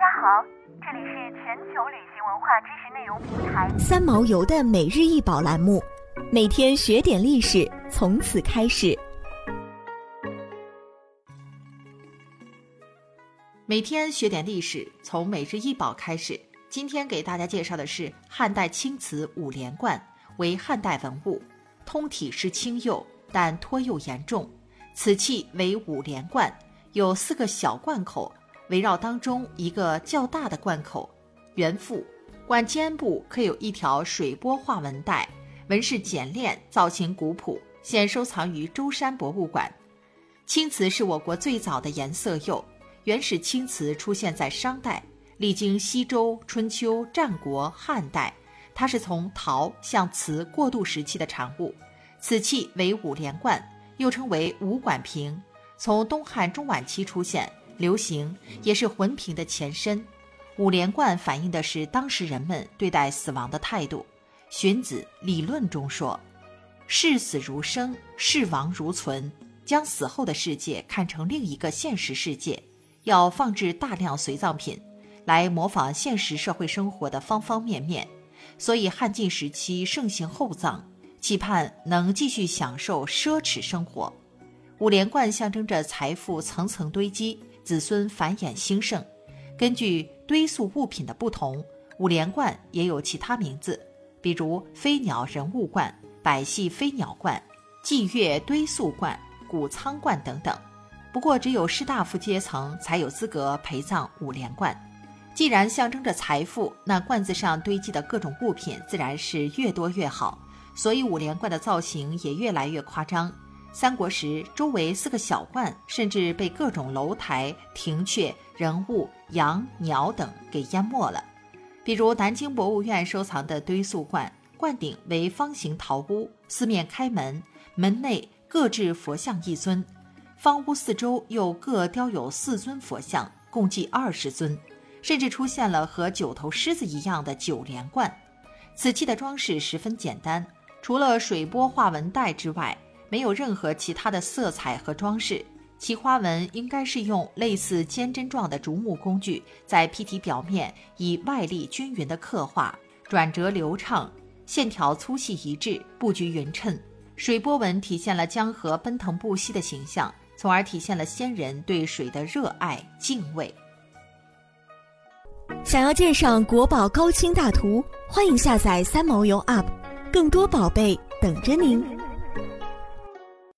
家好，这里是全球旅行文化知识内容平台三毛游的每日一宝栏目，每天学点历史，从此开始。每天学点历史，从每日一宝开始。今天给大家介绍的是汉代青瓷五连冠，为汉代文物，通体是青釉，但脱釉严重。瓷器为五连冠，有四个小罐口。围绕当中一个较大的罐口，圆腹，罐尖部刻有一条水波画纹带，纹饰简练，造型古朴，现收藏于舟山博物馆。青瓷是我国最早的颜色釉，原始青瓷出现在商代，历经西周、春秋、战国、汉代，它是从陶向瓷过渡时期的产物。此器为五连冠，又称为五管瓶，从东汉中晚期出现。流行也是魂瓶的前身，五连冠反映的是当时人们对待死亡的态度。荀子理论中说：“视死如生，视亡如存，将死后的世界看成另一个现实世界，要放置大量随葬品，来模仿现实社会生活的方方面面。所以汉晋时期盛行厚葬，期盼能继续享受奢侈生活。五连冠象征着财富层层堆积。”子孙繁衍兴盛，根据堆塑物品的不同，五连冠也有其他名字，比如飞鸟人物冠、百戏飞鸟冠、祭月堆塑冠、谷仓冠等等。不过，只有士大夫阶层才有资格陪葬五连冠。既然象征着财富，那罐子上堆积的各种物品自然是越多越好，所以五连冠的造型也越来越夸张。三国时，周围四个小罐甚至被各种楼台、亭阙、人物、羊、鸟等给淹没了。比如南京博物院收藏的堆塑罐，罐顶为方形陶屋，四面开门，门内各置佛像一尊，方屋四周又各雕有四尊佛像，共计二十尊，甚至出现了和九头狮子一样的九连冠。此器的装饰十分简单，除了水波画纹带之外。没有任何其他的色彩和装饰，其花纹应该是用类似尖针状的竹木工具在坯体表面以外力均匀的刻画，转折流畅，线条粗细一致，布局匀称。水波纹体现了江河奔腾不息的形象，从而体现了先人对水的热爱敬畏。想要鉴赏国宝高清大图，欢迎下载三毛游 App，更多宝贝等着您。